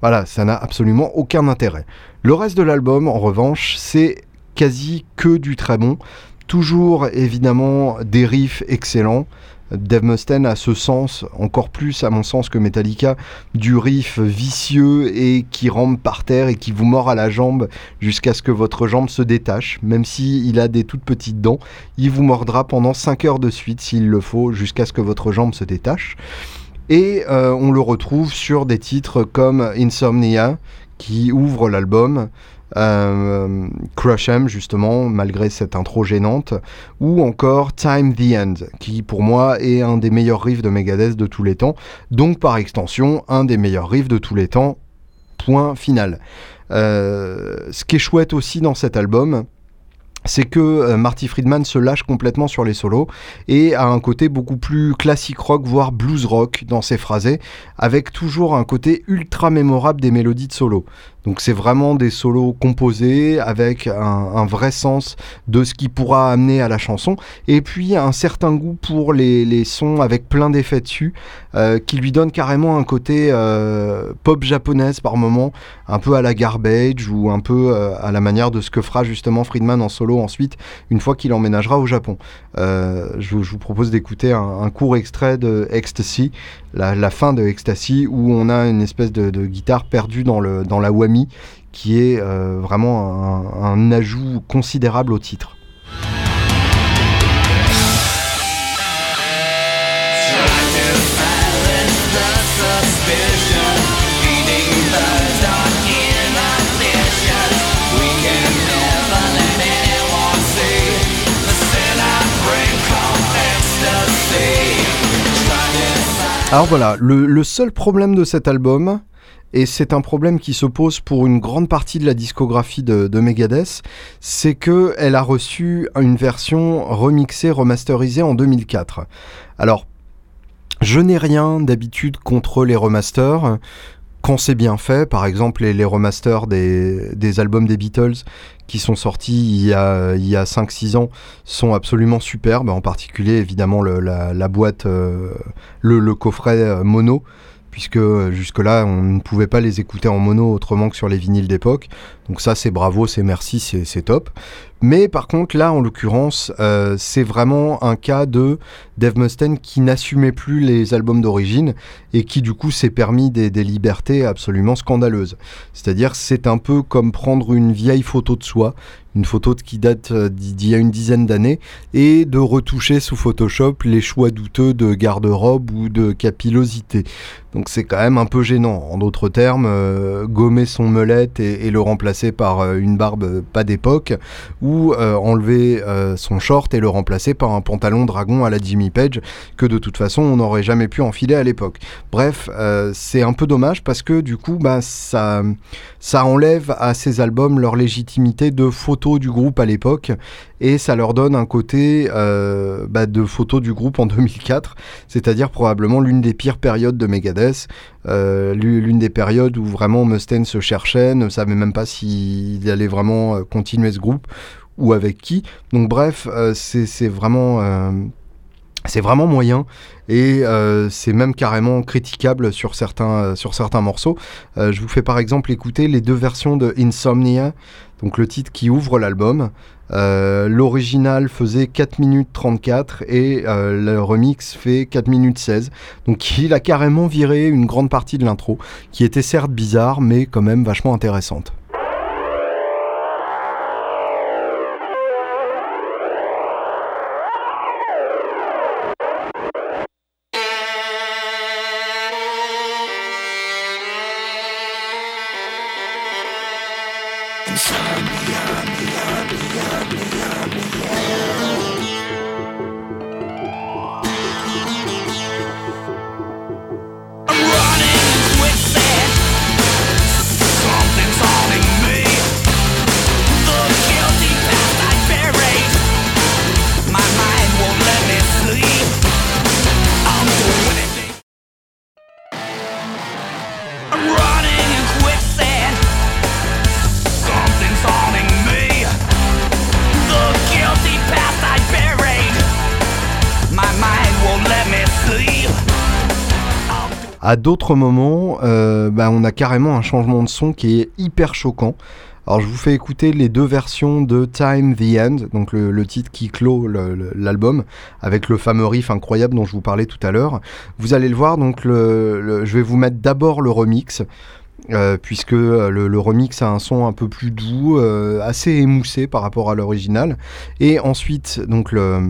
Voilà, ça n'a absolument aucun intérêt. Le reste de l'album, en revanche, c'est quasi que du très bon. Toujours évidemment des riffs excellents. Dave Mustaine a ce sens, encore plus à mon sens que Metallica, du riff vicieux et qui rampe par terre et qui vous mord à la jambe jusqu'à ce que votre jambe se détache. Même s'il il a des toutes petites dents, il vous mordra pendant 5 heures de suite s'il le faut jusqu'à ce que votre jambe se détache. Et euh, on le retrouve sur des titres comme Insomnia, qui ouvre l'album, euh, Crush Em, justement, malgré cette intro gênante, ou encore Time the End, qui pour moi est un des meilleurs riffs de Megadeth de tous les temps, donc par extension, un des meilleurs riffs de tous les temps, point final. Euh, ce qui est chouette aussi dans cet album, c'est que euh, Marty Friedman se lâche complètement sur les solos et a un côté beaucoup plus classique rock, voire blues rock dans ses phrasés, avec toujours un côté ultra mémorable des mélodies de solo. Donc c'est vraiment des solos composés avec un, vrai sens de ce qui pourra amener à la chanson. Et puis un certain goût pour les, sons avec plein d'effets dessus euh, qui lui donne carrément un côté euh, pop japonaise par moment, un peu à la garbage ou un peu euh, à la manière de ce que fera justement Friedman en solo ensuite une fois qu'il emménagera au Japon. Je, vous propose d'écouter un, court extrait de Ecstasy, la, fin de Ecstasy où on a une espèce de, guitare perdue dans, le, dans la whammy qui est euh, vraiment un, ajout considérable au titre. Alors voilà, le, seul problème de cet album, et c'est un problème qui se pose pour une grande partie de la discographie de, Megadeth, c'est qu'elle a reçu une version remixée, remasterisée en 2004. Alors, je n'ai rien d'habitude contre les remasters. Quand c'est bien fait, par exemple les, remasters des, albums des Beatles qui sont sortis il y a, il a 5-6 ans sont absolument superbes, en particulier évidemment la, boîte, euh, le, coffret euh, mono puisque euh, jusque-là, on ne pouvait pas les écouter en mono autrement que sur les vinyles d'époque. Donc ça, c'est bravo, c'est merci, c'est top. Mais par contre, là, en l'occurrence, euh, c'est vraiment un cas de Dave Mustaine qui n'assumait plus les albums d'origine et qui, du coup, s'est permis des, des, libertés absolument scandaleuses. C'est-à-dire, c'est un peu comme prendre une vieille photo de soi, une photo qui date euh, d'il y a une dizaine d'années, et de retoucher sous Photoshop les choix douteux de garde-robe ou de capillosité. Donc c'est quand même un peu gênant. En d'autres termes, euh, gommer son melette et, le remplacer par euh, une barbe pas d'époque, ou enlever son short et le remplacer par un pantalon dragon à la Jimmy Page, que de toute façon on n'aurait jamais pu enfiler à l'époque. Bref, c'est un peu dommage parce que du coup, bah, ça, ça enlève à ces albums leur légitimité de photo du groupe à l'époque et ça leur donne un côté euh, bah, de photo du groupe en 2004, c'est-à-dire probablement l'une des pires périodes de Megadeth, euh, l'une des périodes où vraiment Mustaine se cherchait, ne savait même pas s'il allait vraiment euh, continuer ce groupe ou avec qui. Donc bref, c'est vraiment c'est vraiment moyen et euh, c'est même carrément critiquable sur certains, euh, sur certains morceaux. Euh, je vous fais par exemple écouter les deux versions de Insomnia, donc le titre qui ouvre l'album. L'original faisait 4 minutes 34 et le remix fait 4 minutes 16. Donc il a carrément viré une grande partie de l'intro, qui était certes bizarre mais quand même vachement intéressante. À d'autres moments, euh, bah, on a carrément un changement de son qui est hyper choquant. Alors je vous fais écouter les deux versions de Time the End, donc le, titre qui clôt l'album, avec le fameux riff incroyable dont je vous parlais tout à l'heure. Vous allez le voir, donc je vais vous mettre d'abord le remix. Euh, puisque euh, le, remix a un son un peu plus doux, assez émoussé par rapport à l'original. Et ensuite, donc le,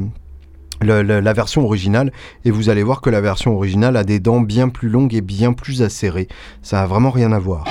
la version originale et vous allez voir que la version originale a des dents bien plus longues et bien plus acérées. Ça a vraiment rien à voir.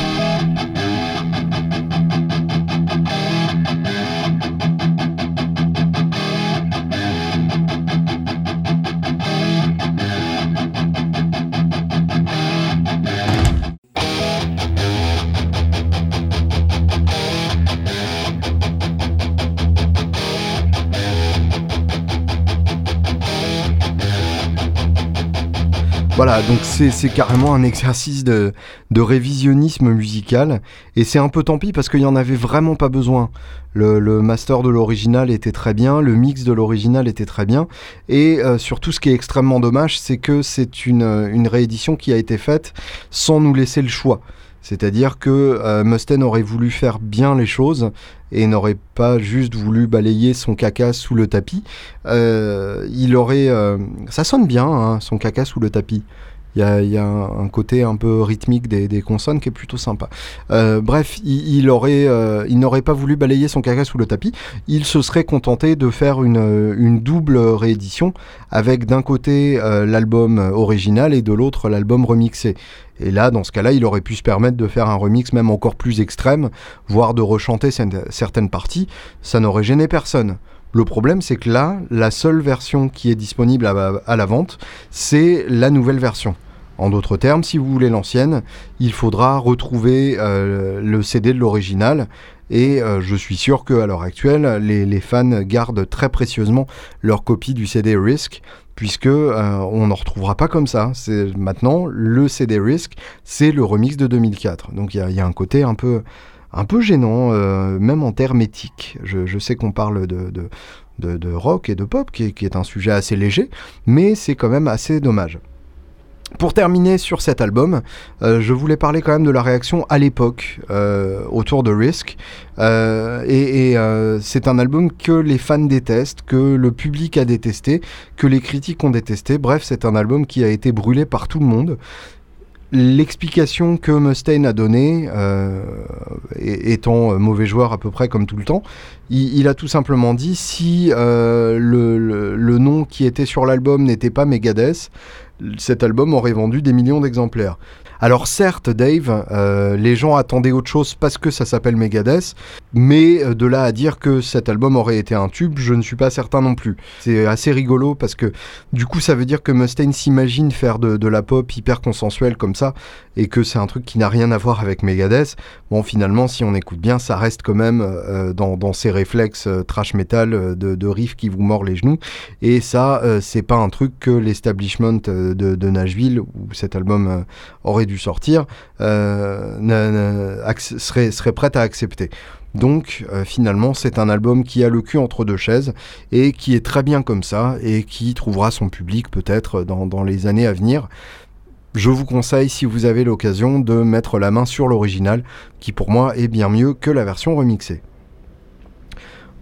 Donc c'est carrément un exercice de, de révisionnisme musical. Et c'est un peu tant pis parce qu'il n'y en avait vraiment pas besoin. Le, master de l'original était très bien, le mix de l'original était très bien. Et euh, surtout, ce qui est extrêmement dommage, c'est que c'est une réédition qui a été faite sans nous laisser le choix. C'est-à-dire que euh, Mustaine aurait voulu faire bien les choses et n'aurait pas juste voulu balayer son caca sous le tapis. Euh, il aurait... Euh, ça sonne bien, hein, son caca sous le tapis. Il y a, un, côté un peu rythmique des, consonnes qui est plutôt sympa. Euh, bref, euh, il n'aurait pas voulu balayer son caca sous le tapis. Il se serait contenté de faire une, une double réédition avec d'un côté euh, l'album original et de l'autre l'album remixé. Et là, dans ce cas-là, il aurait pu se permettre de faire un remix même encore plus extrême, voire de rechanter certaines parties. Ça n'aurait gêné personne. Le problème, c'est que là, la seule version qui est disponible à la vente, c'est la nouvelle version. En d'autres termes, si vous voulez l'ancienne, il faudra retrouver euh, le CD de l'original. Et euh, je suis sûr qu'à l'heure actuelle, les, fans gardent très précieusement leur copie du CD Risk, puisque euh, on n'en retrouvera pas comme ça. Maintenant le CD Risk, c'est le remix de 2004. Donc il y, a un côté un peu, un peu gênant, même en termes éthiques. Je, sais qu'on parle de, de, rock et de pop, qui est un sujet assez léger, mais c'est quand même assez dommage. Pour terminer sur cet album, euh, je voulais parler quand même de la réaction à l'époque euh, autour de Risk. Euh, et, c'est un album que les fans détestent, que le public a détesté, que les critiques ont détesté. Bref, c'est un album qui a été brûlé par tout le monde. L'explication que Mustaine a donnée, étant mauvais joueur à peu près comme tout le temps, il, a tout simplement dit si le, le, nom qui était sur l'album n'était pas Megadeth, cet album aurait vendu des millions d'exemplaires. Alors certes, Dave, euh, les gens attendaient autre chose parce que ça s'appelle Megadeth, mais euh, de là à dire que cet album aurait été un tube, je ne suis pas certain non plus. C'est assez rigolo parce que du coup, ça veut dire que Mustaine s'imagine faire de, la pop hyper consensuelle comme ça, et que c'est un truc qui n'a rien à voir avec Megadeth. Bon, finalement, si on écoute bien, ça reste quand même euh, dans, dans, ces réflexes trash metal de, de riff qui vous mord les genoux, et ça, c'est pas un truc que l'establishment de, de, Nashville, où cet album aurait dû sortir, euh, serait, serait prête à accepter. Donc euh, finalement c'est un album qui a le cul entre deux chaises et qui est très bien comme ça et qui trouvera son public peut-être dans, les années à venir. Je vous conseille, si vous avez l'occasion, de mettre la main sur l'original, qui pour moi est bien mieux que la version remixée.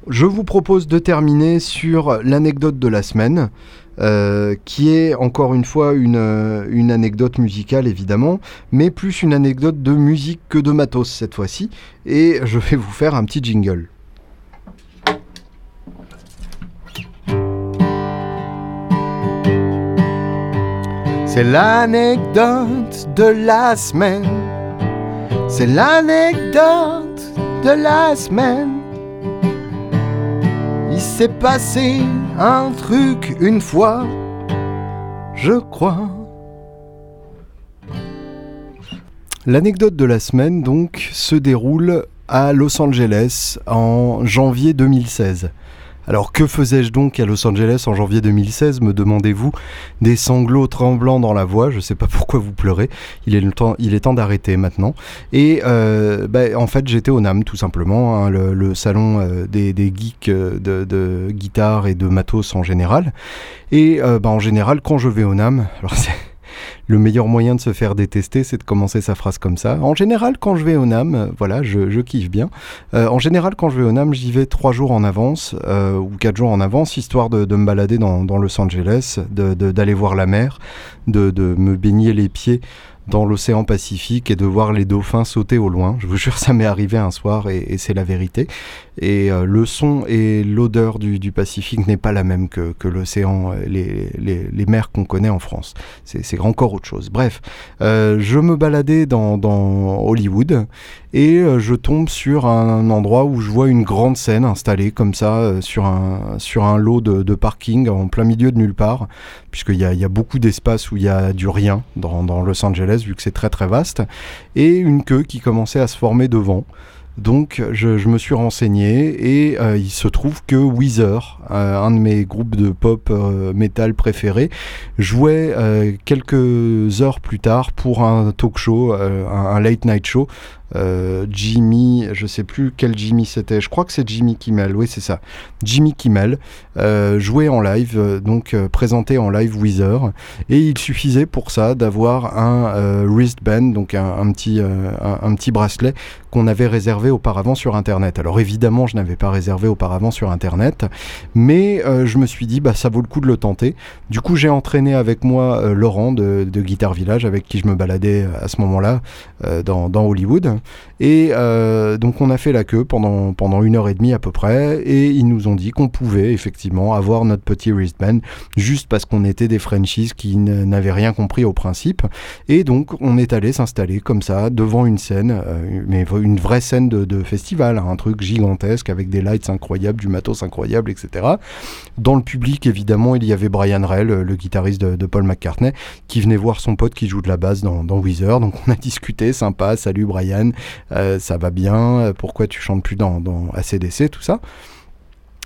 Je vous propose de terminer sur l'anecdote de la semaine. Euh, qui est encore une fois euh, une, anecdote musicale évidemment, mais plus une anecdote de musique que de matos cette fois-ci, et je vais vous faire un petit jingle. C'est l'anecdote de la semaine. C'est l'anecdote de la semaine. S'est passé un truc une fois, je crois. L'anecdote de la semaine donc se déroule à Los Angeles en janvier 2016. Alors que faisais-je donc à Los Angeles en janvier 2016, me demandez-vous? Des sanglots tremblants dans la voix, je ne sais pas pourquoi vous pleurez, il est, le temps, il est temps d'arrêter maintenant. Et euh, bah, en fait j'étais au NAM tout simplement, hein, le, salon euh, des, geeks euh, de, guitare et de matos en général. Et bah, en général quand je vais au NAM, alors le meilleur moyen de se faire détester, c'est de commencer sa phrase comme ça. En général, quand je vais au NAM, euh, voilà, je, kiffe bien. Euh, en général, quand je vais au NAM, j'y vais trois jours en avance euh, ou quatre jours en avance, histoire de, me balader dans, Los Angeles, d'aller voir la mer, de, de me baigner les pieds dans l'océan Pacifique et de voir les dauphins sauter au loin. Je vous jure, ça m'est arrivé un soir et, c'est la vérité. Et le son et l'odeur du, Pacifique n'est pas la même que, l'océan, euh, les, les, mers qu'on connaît en France. C'est encore autre chose. Bref, euh, je me baladais dans, Hollywood et je tombe sur un, endroit où je vois une grande scène installée comme ça sur, un, sur un lot de, parking en plein milieu de nulle part, puisqu'il y a, y a beaucoup d'espace où il y a du rien dans, dans Los Angeles vu que c'est très très vaste, et une queue qui commençait à se former devant. Donc je, me suis renseigné et euh, il se trouve que Weezer, euh, un de mes groupes de pop euh, metal préférés, jouait quelques heures plus tard pour un talk show, un, late night show Jimmy, je sais plus quel Jimmy c'était, je crois que c'est Jimmy Kimmel, oui c'est ça, Jimmy Kimmel, euh, jouait en live, euh, donc présenté en live Weezer, et il suffisait pour ça d'avoir un wristband, donc un, petit, un, petit bracelet qu'on avait réservé auparavant sur Internet. Alors évidemment, je n'avais pas réservé auparavant sur Internet, mais je me suis dit, bah ça vaut le coup de le tenter. Du coup, j'ai entraîné avec moi Laurent de, de, Guitar Village, avec qui je me baladais à ce moment-là dans, dans Hollywood. Et euh, donc on a fait la queue pendant, pendant une heure et demie à peu près, et ils nous ont dit qu'on pouvait effectivement avoir notre petit wristband, juste parce qu'on était des Frenchies qui n'avaient rien compris au principe. Et donc on est allé s'installer comme ça devant une scène, euh, mais une vraie scène de, festival, hein, un truc gigantesque avec des lights incroyables, du matos incroyable, etc. Dans le public, évidemment, il y avait Brian Rell, le guitariste de, Paul McCartney, qui venait voir son pote qui joue de la basse dans, dans Weezer. Donc on a discuté, sympa, salut Brian euh, ça va bien, euh, pourquoi tu chantes plus dans, ACDC, tout ça.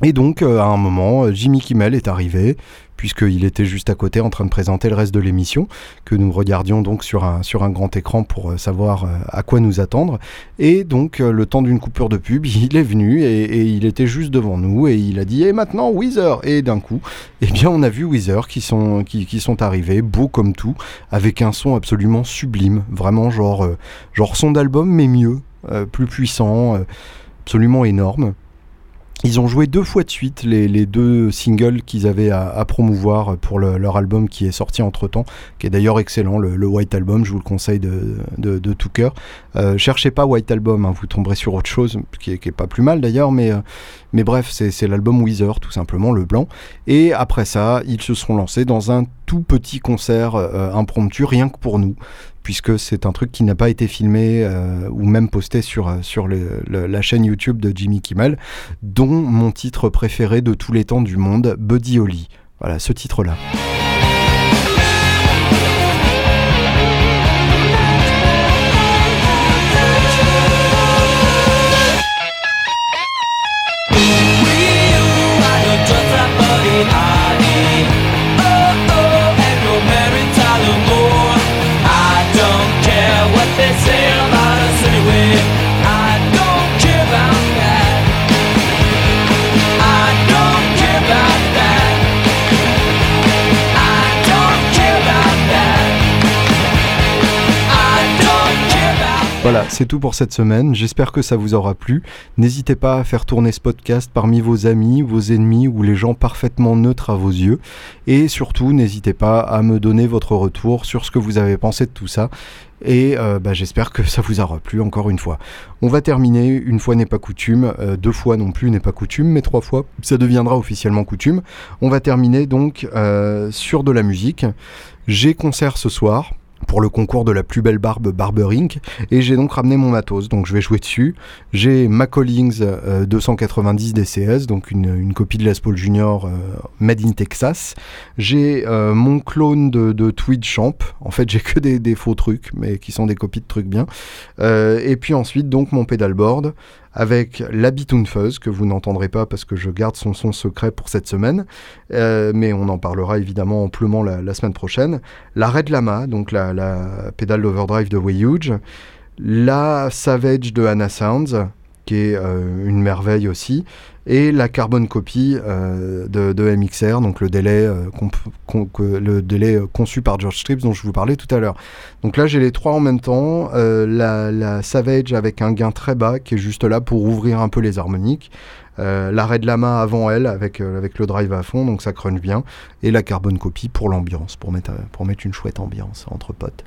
Et donc, euh, à un moment, Jimmy Kimmel est arrivé, puisqu'il était juste à côté en train de présenter le reste de l'émission, que nous regardions donc sur un, grand écran pour savoir à quoi nous attendre. Et donc, le temps d'une coupure de pub, il est venu et, il était juste devant nous et il a dit Et maintenant, Weezer Et d'un coup, eh bien, on a vu Weezer qui sont, qui, sont arrivés, beaux comme tout, avec un son absolument sublime, vraiment genre, son d'album, mais mieux, euh, plus puissant, euh, absolument énorme. Ils ont joué deux fois de suite les, deux singles qu'ils avaient à, promouvoir pour leur album qui est sorti entre temps, qui est d'ailleurs excellent, le, White Album, je vous le conseille de, tout cœur. Euh, cherchez pas White Album, hein, vous tomberez sur autre chose, qui est, pas plus mal d'ailleurs, mais, mais bref, c'est l'album Weezer, tout simplement, le blanc. Et après ça, ils se seront lancés dans un tout petit concert impromptu, rien que pour nous puisque c'est un truc qui n'a pas été filmé euh, ou même posté sur, euh, la chaîne YouTube de Jimmy Kimmel, dont mon titre préféré de tous les temps du monde, Buddy Holly. Voilà, ce titre-là. C'est tout pour cette semaine. J'espère que ça vous aura plu. N'hésitez pas à faire tourner ce podcast parmi vos amis, vos ennemis ou les gens parfaitement neutres à vos yeux. Et surtout, n'hésitez pas à me donner votre retour sur ce que vous avez pensé de tout ça. Et euh, bah, j'espère que ça vous aura plu encore une fois. On va terminer, une fois n'est pas coutume, euh, deux fois non plus n'est pas coutume, mais trois fois, ça deviendra officiellement coutume. On va terminer donc euh, sur de la musique. J'ai concert ce soir pour le concours de la plus belle barbe Barberink et j'ai donc ramené mon matos. Donc je vais jouer dessus. J'ai ma Collings 290 DCS donc une, copie de Les Paul Junior euh, made in Texas. J'ai euh, mon clone de, de, Tweed Champ. En fait j'ai que des, faux trucs mais qui sont des copies de trucs bien. Euh, et puis ensuite donc mon pedalboard avec la Fuzz, que vous n'entendrez pas parce que je garde son son secret pour cette semaine, euh, mais on en parlera évidemment amplement la, semaine prochaine. La Red Lama, donc la, la pédale d'overdrive de Way Huge, la Savage de Anna Sounds, qui est euh, une merveille aussi, et la carbone copy euh, de, MXR, donc le délai, euh, conçu par George Strips dont je vous parlais tout à l'heure. Donc là j'ai les trois en même temps, la, Savage avec un gain très bas qui est juste là pour ouvrir un peu les harmoniques, l'arrêt de la main avant elle avec, avec le drive à fond, donc ça crunch bien, et la carbone copy pour l'ambiance, pour mettre, pour mettre une chouette ambiance entre potes.